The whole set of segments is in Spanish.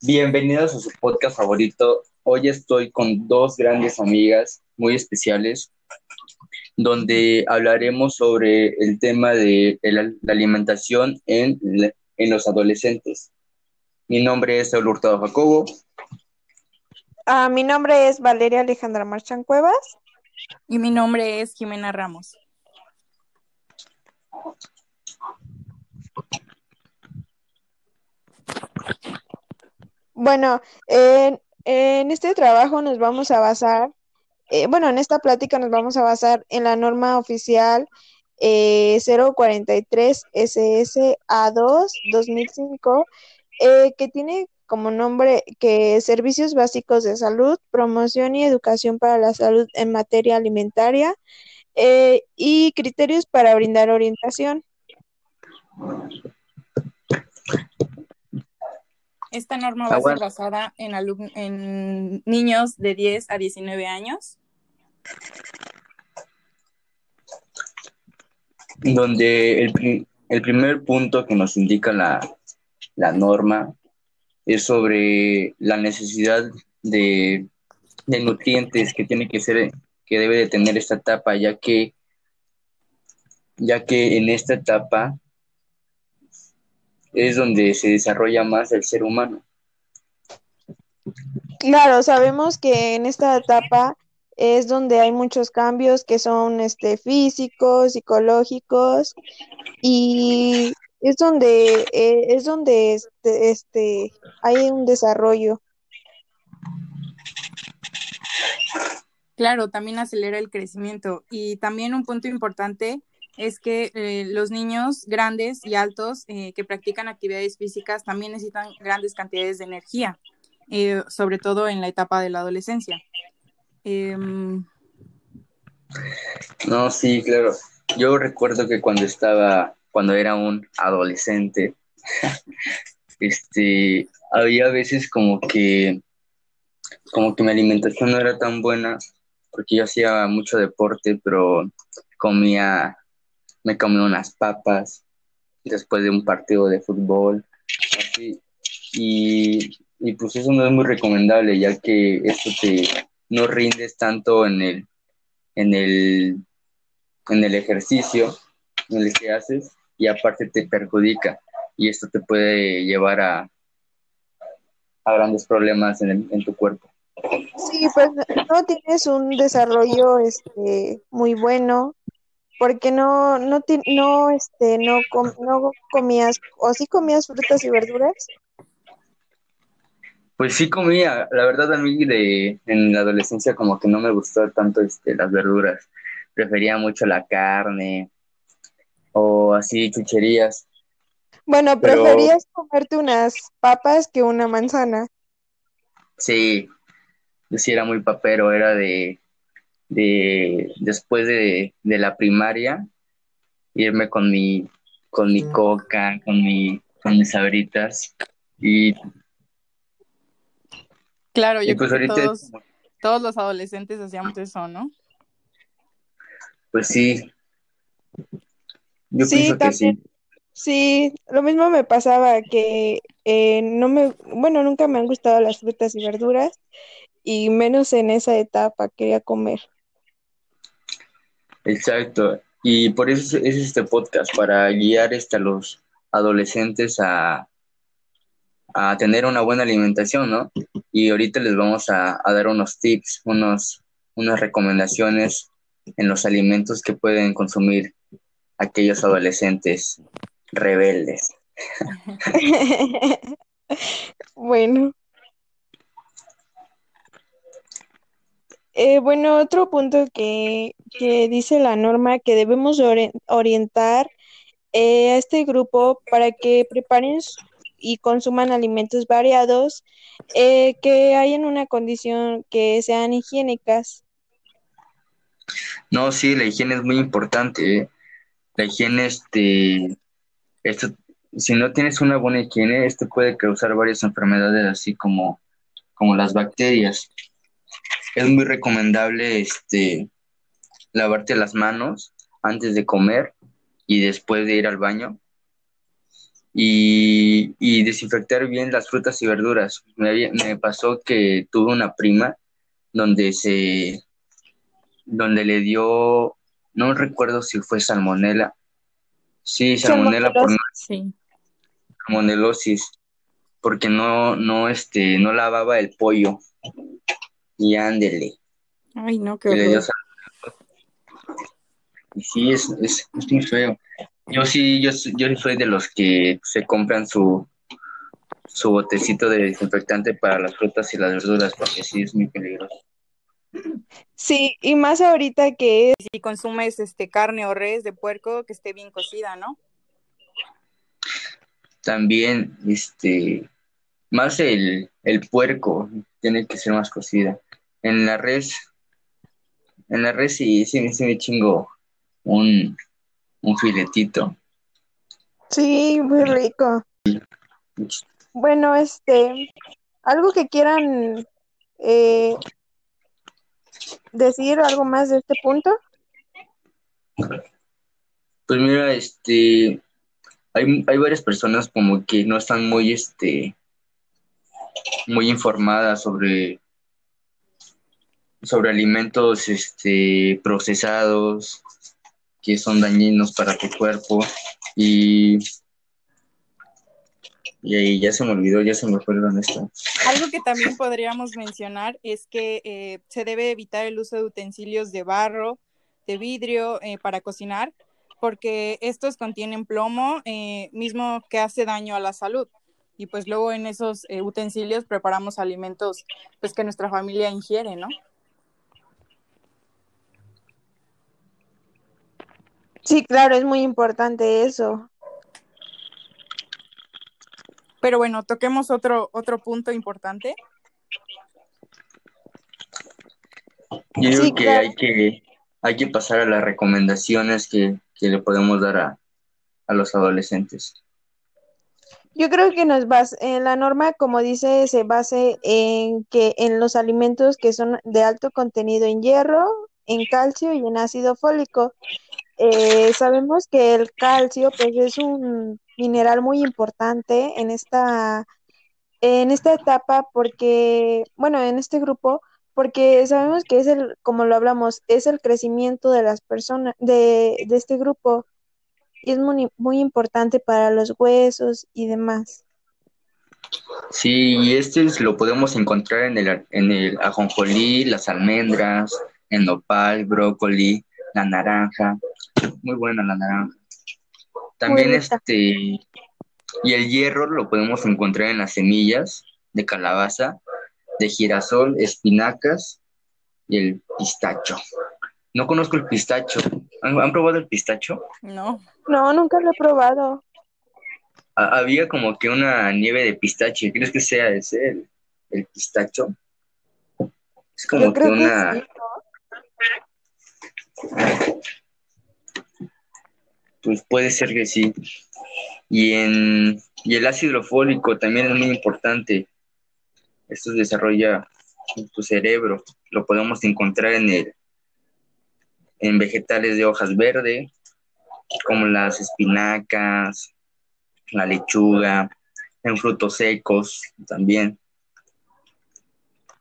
Bienvenidos a su podcast favorito. Hoy estoy con dos grandes amigas muy especiales, donde hablaremos sobre el tema de la, alimentación en, en, los adolescentes. Mi nombre es Saúl Hurtado Jacobo. Ah, mi nombre es Valeria Alejandra Marchan Cuevas. Y mi nombre es Jimena Ramos. Bueno, en, este trabajo nos vamos a basar, eh, bueno, en esta plática nos vamos a basar en la norma oficial eh, 043 SSA2 2005, eh, que tiene como nombre que Servicios Básicos de Salud, Promoción y Educación para la Salud en materia alimentaria eh, y criterios para brindar orientación. Esta norma va a ser basada en, en niños de 10 a 19 años. Donde el, el primer punto que nos indica la, la, norma es sobre la necesidad de, de nutrientes que tiene que ser, que debe de tener esta etapa, ya que, ya que en esta etapa es donde se desarrolla más el ser humano. Claro, sabemos que en esta etapa es donde hay muchos cambios que son este, físicos, psicológicos y es donde eh, es donde este, este, hay un desarrollo. Claro, también acelera el crecimiento y también un punto importante es que eh, los niños grandes y altos eh, que practican actividades físicas también necesitan grandes cantidades de energía, eh, sobre todo en la etapa de la adolescencia. Em, no, sí, claro. Yo recuerdo que cuando estaba, cuando era un adolescente, este, había veces como que, como que mi alimentación no era tan buena, porque yo hacía mucho deporte, pero comía me comí unas papas después de un partido de fútbol. Y, pues eso no es muy recomendable, ya que esto te no rindes tanto en el, en el, en el ejercicio en el que haces y aparte te perjudica y esto te puede llevar a, a grandes problemas en, en tu cuerpo. Sí, pues no tienes un desarrollo este, muy bueno, porque no, no, no, este, no, no comías, o sí comías frutas y verduras. Pues sí comía, la verdad a mí de, en la adolescencia como que no me gustó tanto este, las verduras, prefería mucho la carne o así chucherías. Bueno, preferías comerte unas papas que una manzana. Sí, yo sí era muy papero, era de de después de, la primaria, irme con mi, con mi coca, con mi, con mis sabritas y Claro, yo pues creo que todos, todos los adolescentes hacíamos eso, ¿no? Pues sí. Yo pienso que sí. Sí, lo mismo me pasaba que eh, no me, bueno, nunca me han gustado las frutas y verduras y menos en esa etapa quería comer. Exacto. Y por eso es este podcast, para guiar este, a los adolescentes a, a tener una buena alimentación, ¿no? Y ahorita les vamos a, dar unos tips, unos, unas recomendaciones en los alimentos que pueden consumir aquellos adolescentes rebeldes. bueno, Eh, bueno, otro punto que, dice la norma que debemos orientar eh, a este grupo para que preparen y consuman alimentos variados eh, que hayan una condición que sean higiénicas. No, sí, la higiene es muy importante. La higiene, este, esto, si no tienes una buena higiene, esto puede causar varias enfermedades, así como, como las bacterias es muy recomendable este lavarte las manos antes de comer y después de ir al baño. y, y desinfectar bien las frutas y verduras. Me, me pasó que tuve una prima donde se donde le dio no recuerdo si fue salmonela sí salmonela por Sí. salmonelosis porque no no este no lavaba el pollo y ándele Ay, no, qué horror. y sí es, es, es muy feo yo sí yo soy- yo soy de los que se compran su su botecito de desinfectante para las frutas y las verduras porque sí es muy peligroso Sí, y más ahorita que Si consumes este carne o res de puerco que esté bien cocida, ¿no? También, este, más el, el puerco tiene que ser más cocida. En la res, en la res sí, sí, sí me chingo un, un filetito. sí, muy rico. Bueno, este, algo que quieran eh, decir, algo más de este punto. Pues mira, este, hay, hay varias personas como que no están muy, este, muy informadas sobre, sobre alimentos, este, procesados que son dañinos para tu cuerpo y, y ahí ya se me olvidó, ya se me con esto. Algo que también podríamos mencionar es que eh, se debe evitar el uso de utensilios de barro, de vidrio eh, para cocinar, porque estos contienen plomo, eh, mismo que hace daño a la salud. Y pues luego en esos eh, utensilios preparamos alimentos pues que nuestra familia ingiere, ¿no? Sí, claro, es muy importante eso. Pero bueno, toquemos otro, otro punto importante. Yo digo Sí, que claro. hay que, hay que pasar a las recomendaciones que, que le podemos dar a, a los adolescentes. Yo creo que nos bas en la norma, como dice, se base en que en los alimentos que son de alto contenido en hierro, en calcio y en ácido fólico. Eh, sabemos que el calcio, pues, es un mineral muy importante en esta, en esta etapa porque, bueno, en este grupo, porque sabemos que es el, como lo hablamos, es el crecimiento de las personas, de, de este grupo y es muy, muy importante para los huesos y demás. Sí, y este es- lo podemos encontrar en el, en el ajonjolí, las almendras, el nopal, brócoli, la naranja. Muy buena la naranja. También este, y el hierro lo podemos encontrar en las semillas de calabaza, de girasol, espinacas y el pistacho. No conozco el pistacho. ¿Han, han probado el pistacho? No, No, nunca lo he probado. Ha- Había como que una nieve de pistache. ¿Crees que sea ese el, el pistacho? Es como Yo que creo que una... sí. Pues puede ser que sí. Y, en, y el ácido fólico también es muy importante. Esto desarrolla tu cerebro. Lo podemos encontrar en el, en vegetales de hojas verde, como las espinacas, la lechuga, en frutos secos también.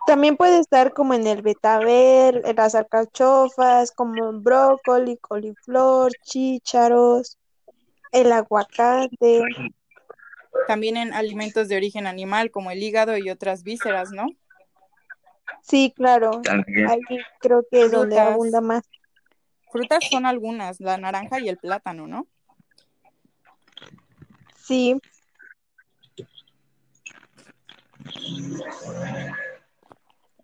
También puede estar como en el betabel, en las alcachofas, como brócoli, coliflor, chícharos, el aguacate. también en alimentos de origen animal como el hígado y otras vísceras, ¿no? Sí, claro. También. Ahí creo que es donde abunda más. Frutas son algunas, la naranja y el plátano, ¿no? Sí,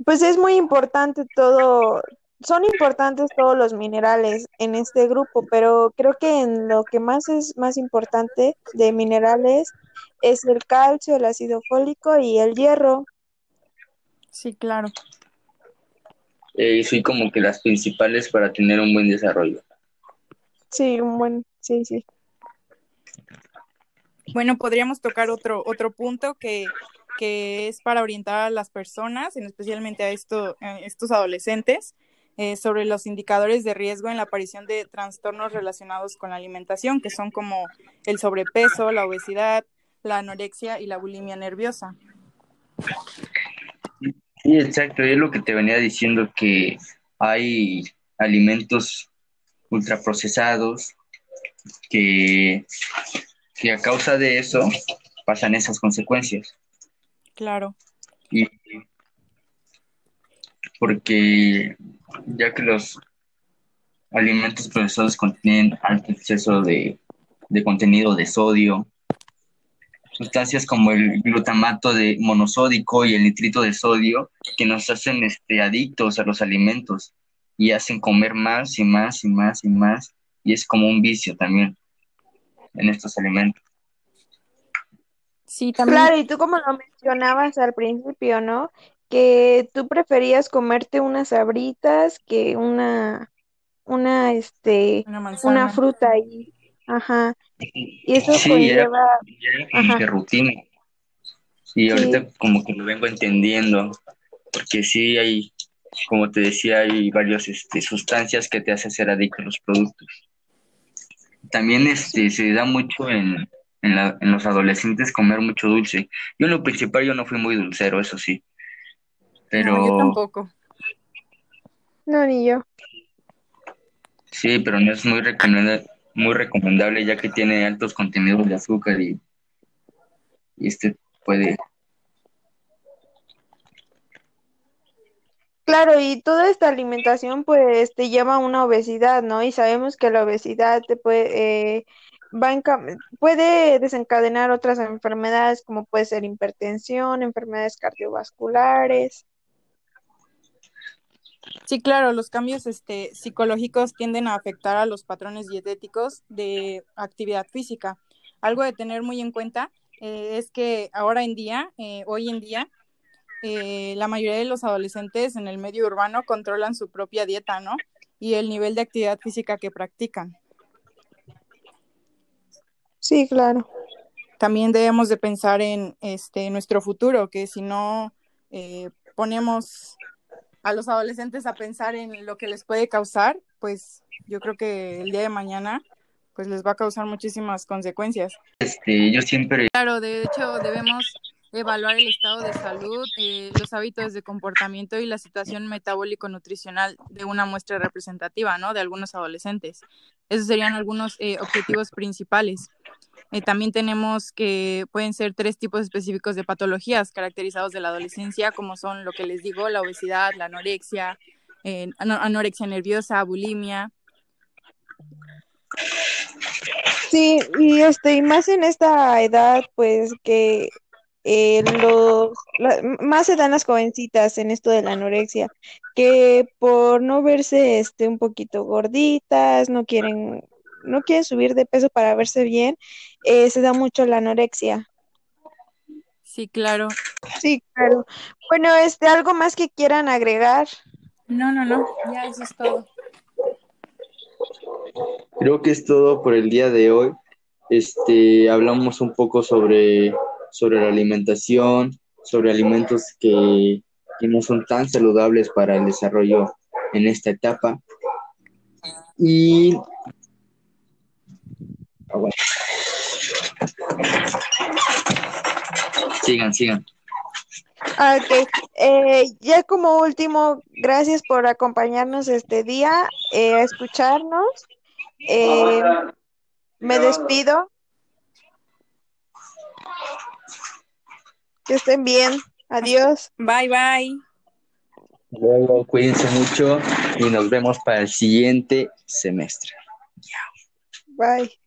pues es muy importante todo, son importantes todos los minerales en este grupo, pero creo que en lo que más es más importante de minerales es el calcio, el ácido fólico y el hierro. Sí, claro. Eh, soy como que las principales para tener un buen desarrollo. Sí, un buen, sí, sí. Bueno, podríamos tocar otro, otro punto que, que es para orientar a las personas, en especialmente a estos adolescentes, eh, sobre los indicadores de riesgo en la aparición de trastornos relacionados con la alimentación, que son como el sobrepeso, la obesidad, la anorexia y la bulimia nerviosa. Sí, exacto, es lo que te venía diciendo que hay alimentos ultraprocesados que, que a causa de eso pasan esas consecuencias. Claro. Y porque ya que los alimentos procesados contienen alto exceso de, de contenido de sodio, sustancias como el glutamato de monosódico y el nitrito de sodio que nos hacen este, adictos a los alimentos y hacen comer más y más y más y más y es como un vicio también en estos alimentos. Sí, también. Claro, y tú como lo mencionabas al principio, ¿no? Que tú preferías comerte unas sabritas que una, una, este, una, fruta ahí. Ajá. Y eso sí, conlleva... Era, rutina. Y ahorita como que lo vengo entendiendo, porque sí hay, como te decía, hay varias este, sustancias que te hacen ser adicto a los productos. También este, se da mucho en, en, los adolescentes comer mucho dulce. Yo en lo principal yo no fui muy dulcero, eso sí. Pero... No, yo tampoco. No, ni yo. Sí, pero no es muy recomendable, muy recomendable ya que tiene altos contenidos de azúcar y, y este puede Claro, y toda esta alimentación pues te lleva a una obesidad, ¿no? Y sabemos que la obesidad te puede, eh, va puede desencadenar otras enfermedades como puede ser hipertensión, enfermedades cardiovasculares. Sí, claro, los cambios este, psicológicos tienden a afectar a los patrones dietéticos de actividad física. Algo de tener muy en cuenta eh, es que ahora en día, eh, hoy en día, eh, la mayoría de los adolescentes en el medio urbano controlan su propia dieta, ¿no? Y el nivel de actividad física que practican. Sí, claro. También debemos de pensar en este nuestro futuro, que si no eh, ponemos a los adolescentes a pensar en lo que les puede causar, pues yo creo que el día de mañana pues les va a causar muchísimas consecuencias. Este, yo siempre... Claro, de hecho debemos evaluar el estado de salud, eh, los hábitos de comportamiento y la situación metabólico-nutricional de una muestra representativa, ¿no? De algunos adolescentes. Esos serían algunos eh, objetivos principales. Eh, también tenemos que pueden ser tres tipos específicos de patologías caracterizados de la adolescencia, como son lo que les digo, la obesidad, la anorexia, anorexia nerviosa, bulimia. Sí, y este, y más en esta edad, pues que eh, los, más se dan las jovencitas en esto de la anorexia, que por no verse este, un poquito gorditas, no quieren, no quieren subir de peso para verse bien, eh, se da mucho la anorexia. Sí, claro. Sí, claro. Bueno, este, ¿algo más que quieran agregar? No, no, no, ya eso es todo. Creo que es todo por el día de hoy. Este, hablamos un poco sobre sobre la alimentación, sobre alimentos que, no son tan saludables para el desarrollo en esta etapa. Y Sigan, sigan. Ok, eh, ya como último, gracias por acompañarnos este día, eh, a escucharnos. Eh, me despido. Que estén bien. Adiós. Bye, bye. Luego, cuídense mucho y nos vemos para el siguiente semestre. Bye.